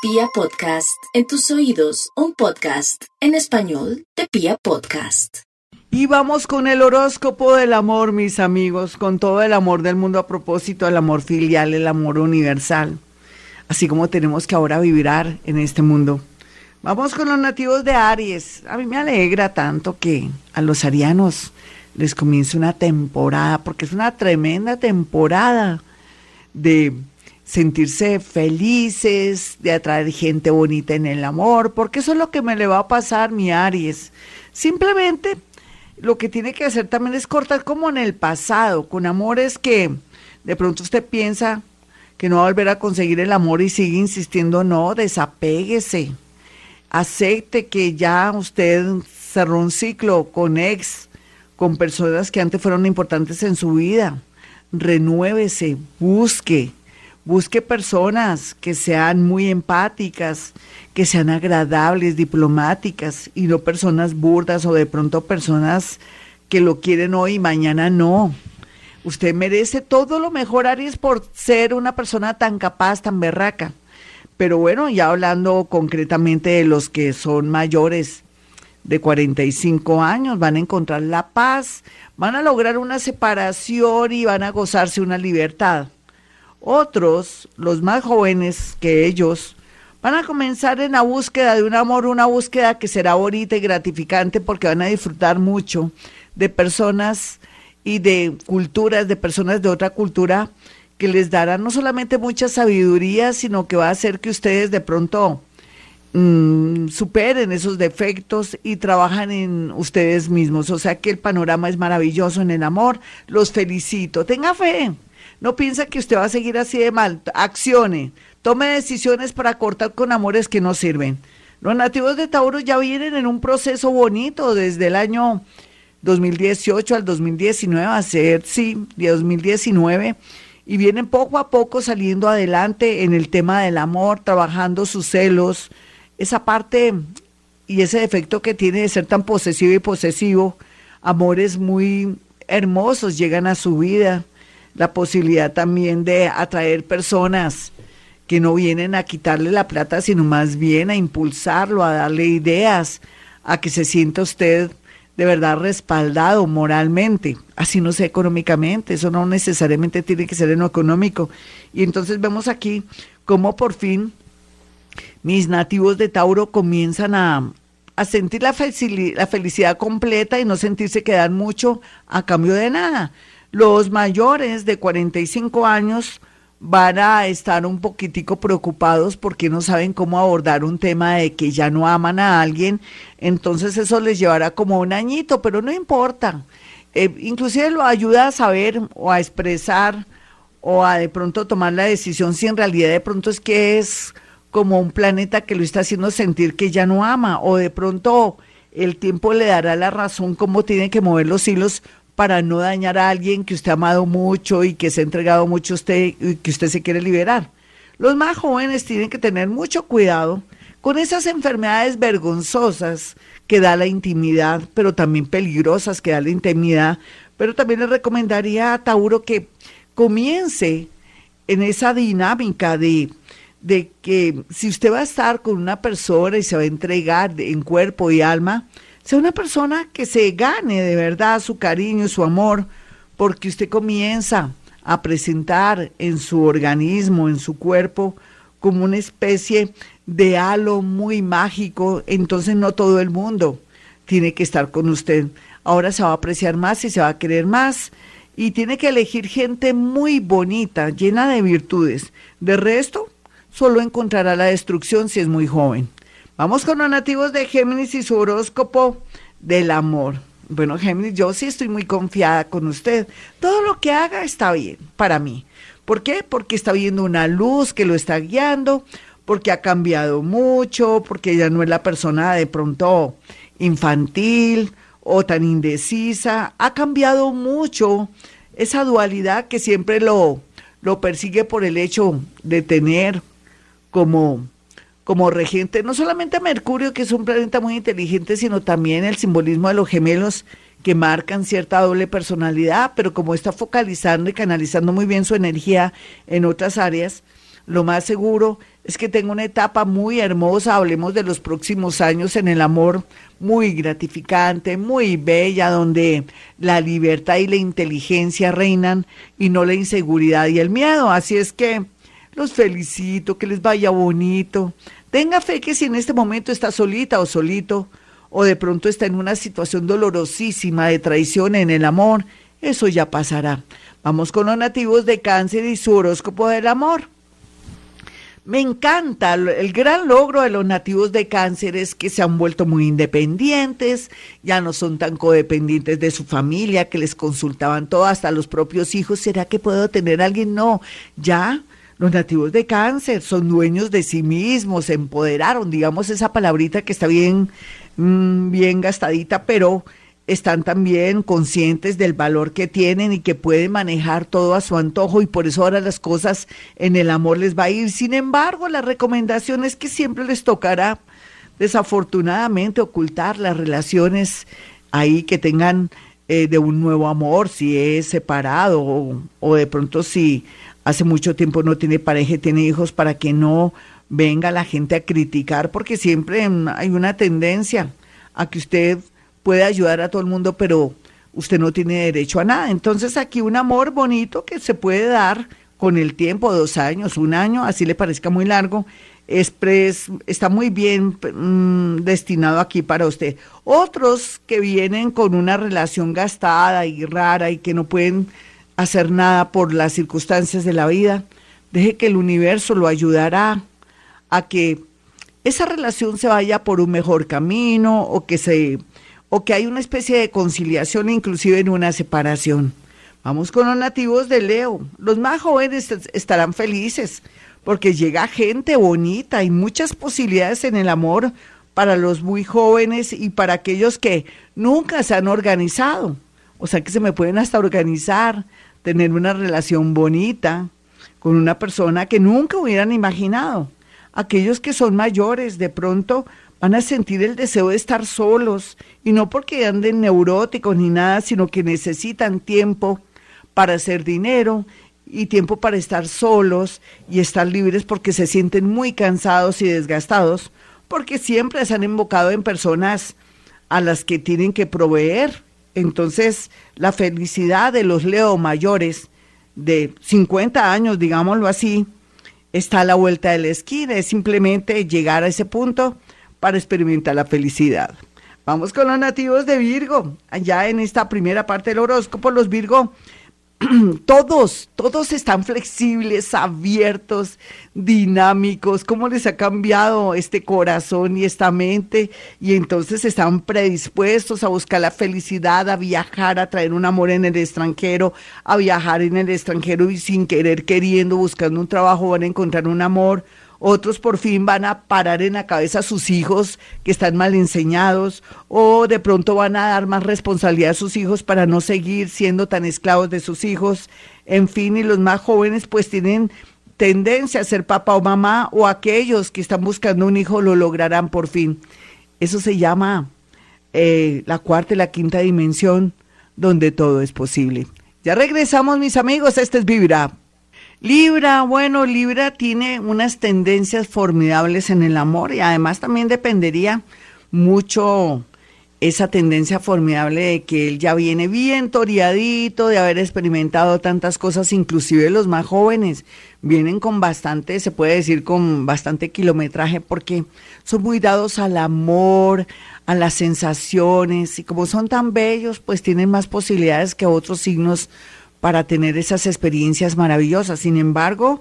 Pia Podcast, en tus oídos, un podcast en español de Pia Podcast. Y vamos con el horóscopo del amor, mis amigos, con todo el amor del mundo a propósito del amor filial, el amor universal, así como tenemos que ahora vibrar en este mundo. Vamos con los nativos de Aries. A mí me alegra tanto que a los arianos les comience una temporada, porque es una tremenda temporada de sentirse felices, de atraer gente bonita en el amor, porque eso es lo que me le va a pasar mi Aries. Simplemente lo que tiene que hacer también es cortar como en el pasado, con amores que de pronto usted piensa que no va a volver a conseguir el amor y sigue insistiendo, no, desapéguese, acepte que ya usted cerró un ciclo con ex, con personas que antes fueron importantes en su vida, renuévese, busque, Busque personas que sean muy empáticas, que sean agradables, diplomáticas y no personas burdas o de pronto personas que lo quieren hoy y mañana no. Usted merece todo lo mejor, Aries, por ser una persona tan capaz, tan berraca. Pero bueno, ya hablando concretamente de los que son mayores de 45 años, van a encontrar la paz, van a lograr una separación y van a gozarse una libertad. Otros, los más jóvenes que ellos, van a comenzar en la búsqueda de un amor, una búsqueda que será bonita y gratificante porque van a disfrutar mucho de personas y de culturas, de personas de otra cultura que les darán no solamente mucha sabiduría, sino que va a hacer que ustedes de pronto mm, superen esos defectos y trabajan en ustedes mismos. O sea que el panorama es maravilloso en el amor. Los felicito. Tenga fe. No piensa que usted va a seguir así de mal. Accione. Tome decisiones para cortar con amores que no sirven. Los nativos de Tauro ya vienen en un proceso bonito desde el año 2018 al 2019, a ser, sí, de 2019, y vienen poco a poco saliendo adelante en el tema del amor, trabajando sus celos, esa parte y ese defecto que tiene de ser tan posesivo y posesivo, amores muy hermosos llegan a su vida la posibilidad también de atraer personas que no vienen a quitarle la plata, sino más bien a impulsarlo, a darle ideas, a que se sienta usted de verdad respaldado moralmente, así no sea económicamente, eso no necesariamente tiene que ser en lo económico. Y entonces vemos aquí cómo por fin mis nativos de Tauro comienzan a, a sentir la, la felicidad completa y no sentirse que dan mucho a cambio de nada. Los mayores de 45 años van a estar un poquitico preocupados porque no saben cómo abordar un tema de que ya no aman a alguien, entonces eso les llevará como un añito, pero no importa. Eh, inclusive lo ayuda a saber o a expresar o a de pronto tomar la decisión si en realidad de pronto es que es como un planeta que lo está haciendo sentir que ya no ama o de pronto el tiempo le dará la razón cómo tiene que mover los hilos para no dañar a alguien que usted ha amado mucho y que se ha entregado mucho a usted y que usted se quiere liberar. Los más jóvenes tienen que tener mucho cuidado con esas enfermedades vergonzosas que da la intimidad, pero también peligrosas que da la intimidad. Pero también le recomendaría a Tauro que comience en esa dinámica de, de que si usted va a estar con una persona y se va a entregar en cuerpo y alma, sea una persona que se gane de verdad su cariño, su amor, porque usted comienza a presentar en su organismo, en su cuerpo, como una especie de halo muy mágico, entonces no todo el mundo tiene que estar con usted. Ahora se va a apreciar más y se va a querer más y tiene que elegir gente muy bonita, llena de virtudes. De resto, solo encontrará la destrucción si es muy joven. Vamos con los nativos de Géminis y su horóscopo del amor. Bueno, Géminis, yo sí estoy muy confiada con usted. Todo lo que haga está bien para mí. ¿Por qué? Porque está viendo una luz que lo está guiando, porque ha cambiado mucho, porque ya no es la persona de pronto infantil o tan indecisa. Ha cambiado mucho esa dualidad que siempre lo, lo persigue por el hecho de tener como como regente, no solamente a Mercurio, que es un planeta muy inteligente, sino también el simbolismo de los gemelos que marcan cierta doble personalidad, pero como está focalizando y canalizando muy bien su energía en otras áreas, lo más seguro es que tengo una etapa muy hermosa, hablemos de los próximos años en el amor, muy gratificante, muy bella, donde la libertad y la inteligencia reinan y no la inseguridad y el miedo. Así es que los felicito, que les vaya bonito. Tenga fe que si en este momento está solita o solito, o de pronto está en una situación dolorosísima de traición en el amor, eso ya pasará. Vamos con los nativos de cáncer y su horóscopo del amor. Me encanta, el gran logro de los nativos de cáncer es que se han vuelto muy independientes, ya no son tan codependientes de su familia, que les consultaban todo, hasta los propios hijos, ¿será que puedo tener a alguien? No, ya los nativos de cáncer son dueños de sí mismos, se empoderaron, digamos esa palabrita que está bien, mm, bien gastadita, pero están también conscientes del valor que tienen y que pueden manejar todo a su antojo y por eso ahora las cosas en el amor les va a ir. Sin embargo, la recomendación es que siempre les tocará desafortunadamente ocultar las relaciones ahí que tengan eh, de un nuevo amor, si es separado o, o de pronto si hace mucho tiempo no tiene pareja tiene hijos para que no venga la gente a criticar porque siempre hay una tendencia a que usted puede ayudar a todo el mundo, pero usted no tiene derecho a nada. Entonces aquí un amor bonito que se puede dar con el tiempo, dos años, un año, así le parezca muy largo, es está muy bien mm, destinado aquí para usted. Otros que vienen con una relación gastada y rara y que no pueden hacer nada por las circunstancias de la vida, deje que el universo lo ayudará a que esa relación se vaya por un mejor camino o que se o que hay una especie de conciliación inclusive en una separación. Vamos con los nativos de Leo. Los más jóvenes estarán felices porque llega gente bonita y muchas posibilidades en el amor para los muy jóvenes y para aquellos que nunca se han organizado. O sea que se me pueden hasta organizar, tener una relación bonita con una persona que nunca hubieran imaginado. Aquellos que son mayores de pronto van a sentir el deseo de estar solos y no porque anden neuróticos ni nada, sino que necesitan tiempo para hacer dinero y tiempo para estar solos y estar libres porque se sienten muy cansados y desgastados, porque siempre se han invocado en personas a las que tienen que proveer. Entonces, la felicidad de los Leo mayores de 50 años, digámoslo así, está a la vuelta de la esquina, es simplemente llegar a ese punto para experimentar la felicidad. Vamos con los nativos de Virgo. Allá en esta primera parte del horóscopo, los Virgo, todos, todos están flexibles, abiertos, dinámicos. ¿Cómo les ha cambiado este corazón y esta mente? Y entonces están predispuestos a buscar la felicidad, a viajar, a traer un amor en el extranjero, a viajar en el extranjero y sin querer, queriendo, buscando un trabajo, van a encontrar un amor otros por fin van a parar en la cabeza a sus hijos que están mal enseñados, o de pronto van a dar más responsabilidad a sus hijos para no seguir siendo tan esclavos de sus hijos. En fin, y los más jóvenes pues tienen tendencia a ser papá o mamá, o aquellos que están buscando un hijo lo lograrán por fin. Eso se llama eh, la cuarta y la quinta dimensión, donde todo es posible. Ya regresamos, mis amigos, este es Vibra. Libra, bueno, Libra tiene unas tendencias formidables en el amor y además también dependería mucho esa tendencia formidable de que él ya viene bien toreadito, de haber experimentado tantas cosas, inclusive los más jóvenes vienen con bastante, se puede decir con bastante kilometraje porque son muy dados al amor, a las sensaciones y como son tan bellos, pues tienen más posibilidades que otros signos para tener esas experiencias maravillosas. Sin embargo,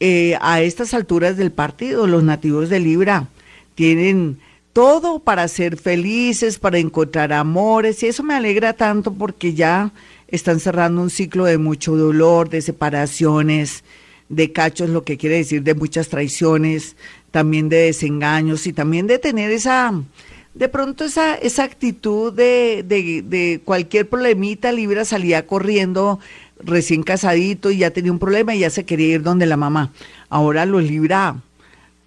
eh, a estas alturas del partido, los nativos de Libra tienen todo para ser felices, para encontrar amores, y eso me alegra tanto porque ya están cerrando un ciclo de mucho dolor, de separaciones, de cachos, lo que quiere decir de muchas traiciones, también de desengaños y también de tener esa, de pronto esa, esa actitud de, de, de cualquier problemita, Libra salía corriendo recién casadito y ya tenía un problema y ya se quería ir donde la mamá. Ahora los Libra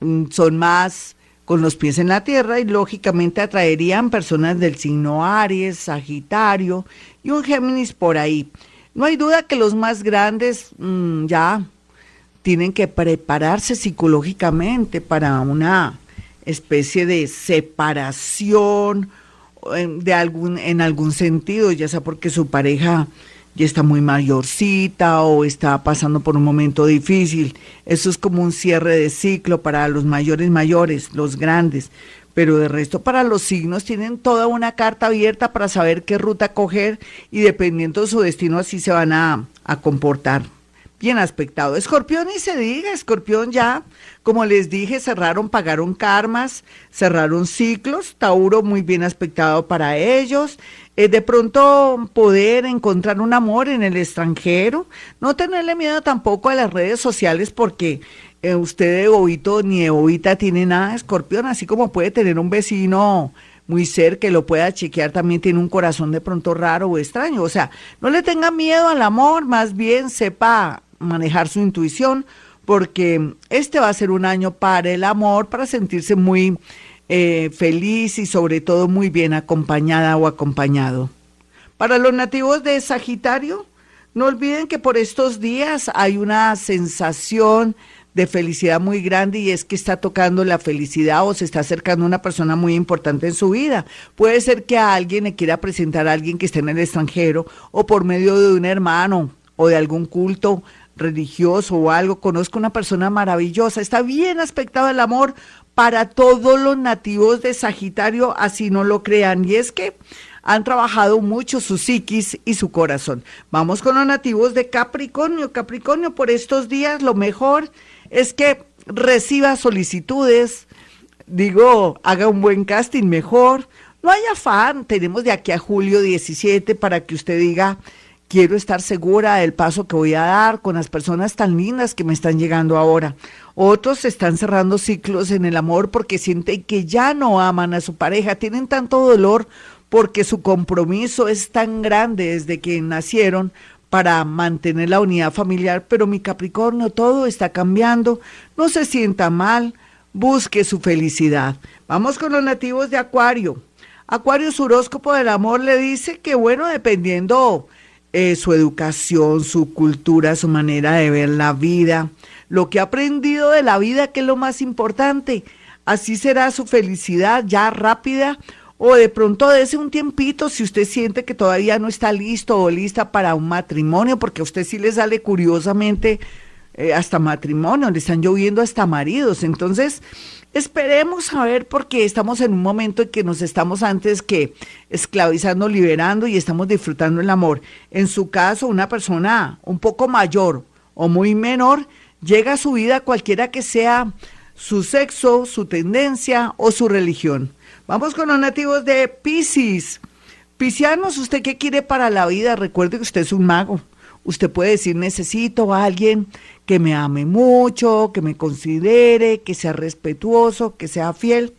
mm, son más con los pies en la tierra y lógicamente atraerían personas del signo Aries, Sagitario y un Géminis por ahí. No hay duda que los más grandes mm, ya tienen que prepararse psicológicamente para una especie de separación de algún, en algún sentido, ya sea porque su pareja ya está muy mayorcita o está pasando por un momento difícil. Eso es como un cierre de ciclo para los mayores mayores, los grandes. Pero de resto para los signos tienen toda una carta abierta para saber qué ruta coger y dependiendo de su destino así se van a, a comportar bien aspectado. Escorpión y se diga, Escorpión ya, como les dije, cerraron, pagaron karmas, cerraron ciclos, Tauro muy bien aspectado para ellos. Eh, de pronto poder encontrar un amor en el extranjero, no tenerle miedo tampoco a las redes sociales porque eh, usted de bobito ni de bobita tiene nada, Escorpión, así como puede tener un vecino muy cerca que lo pueda chequear, también tiene un corazón de pronto raro o extraño. O sea, no le tenga miedo al amor, más bien sepa manejar su intuición, porque este va a ser un año para el amor, para sentirse muy eh, feliz y sobre todo muy bien acompañada o acompañado. Para los nativos de Sagitario, no olviden que por estos días hay una sensación de felicidad muy grande y es que está tocando la felicidad o se está acercando una persona muy importante en su vida. Puede ser que a alguien le quiera presentar a alguien que esté en el extranjero o por medio de un hermano o de algún culto religioso o algo, conozco una persona maravillosa, está bien aspectado el amor para todos los nativos de Sagitario, así no lo crean, y es que han trabajado mucho su psiquis y su corazón. Vamos con los nativos de Capricornio. Capricornio, por estos días lo mejor es que reciba solicitudes, digo, haga un buen casting mejor. No hay afán, tenemos de aquí a julio 17 para que usted diga, quiero estar segura del paso que voy a dar con las personas tan lindas que me están llegando ahora. Otros están cerrando ciclos en el amor porque sienten que ya no aman a su pareja, tienen tanto dolor porque su compromiso es tan grande desde que nacieron para mantener la unidad familiar, pero mi Capricornio todo está cambiando, no se sienta mal, busque su felicidad. Vamos con los nativos de Acuario. Acuario, su horóscopo del amor le dice que bueno, dependiendo eh, su educación, su cultura, su manera de ver la vida, lo que ha aprendido de la vida, que es lo más importante. Así será su felicidad ya rápida o de pronto dése un tiempito si usted siente que todavía no está listo o lista para un matrimonio, porque a usted sí le sale curiosamente eh, hasta matrimonio, le están lloviendo hasta maridos. Entonces, Esperemos a ver porque estamos en un momento en que nos estamos antes que esclavizando, liberando y estamos disfrutando el amor. En su caso, una persona un poco mayor o muy menor llega a su vida cualquiera que sea su sexo, su tendencia o su religión. Vamos con los nativos de Pisces. Piscianos, ¿usted qué quiere para la vida? Recuerde que usted es un mago. Usted puede decir, necesito a alguien que me ame mucho, que me considere, que sea respetuoso, que sea fiel,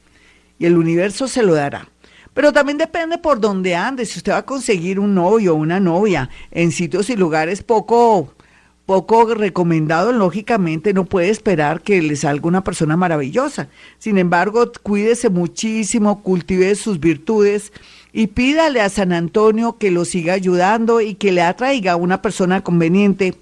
y el universo se lo dará. Pero también depende por dónde ande, si usted va a conseguir un novio o una novia en sitios y lugares poco poco recomendado, lógicamente no puede esperar que le salga una persona maravillosa. Sin embargo, cuídese muchísimo, cultive sus virtudes y pídale a San Antonio que lo siga ayudando y que le atraiga una persona conveniente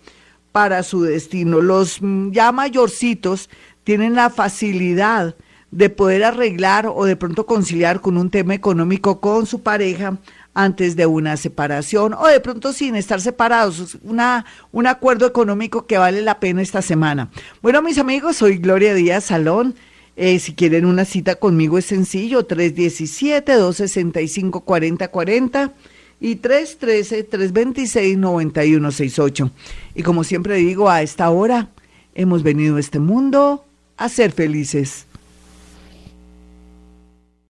para su destino. Los mm, ya mayorcitos tienen la facilidad de poder arreglar o de pronto conciliar con un tema económico con su pareja antes de una separación o de pronto sin estar separados, una, un acuerdo económico que vale la pena esta semana. Bueno, mis amigos, soy Gloria Díaz Salón. Eh, si quieren una cita conmigo es sencillo, 317-265-4040 y 313-326-9168. Y como siempre digo, a esta hora hemos venido a este mundo a ser felices.